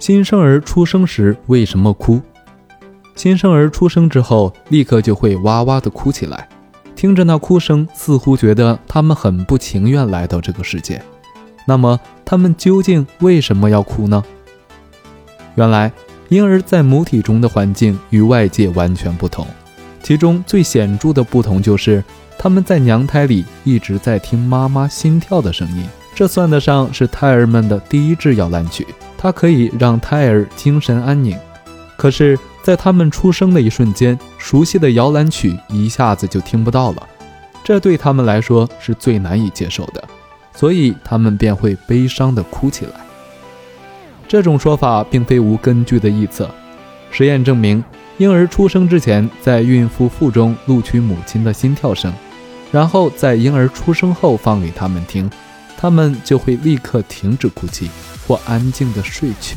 新生儿出生时为什么哭？新生儿出生之后，立刻就会哇哇地哭起来，听着那哭声，似乎觉得他们很不情愿来到这个世界。那么，他们究竟为什么要哭呢？原来，婴儿在母体中的环境与外界完全不同，其中最显著的不同就是，他们在娘胎里一直在听妈妈心跳的声音，这算得上是胎儿们的第一支摇篮曲。它可以让胎儿精神安宁，可是，在他们出生的一瞬间，熟悉的摇篮曲一下子就听不到了，这对他们来说是最难以接受的，所以他们便会悲伤地哭起来。这种说法并非无根据的臆测，实验证明，婴儿出生之前，在孕妇腹中录取母亲的心跳声，然后在婴儿出生后放给他们听，他们就会立刻停止哭泣。我安静的睡去。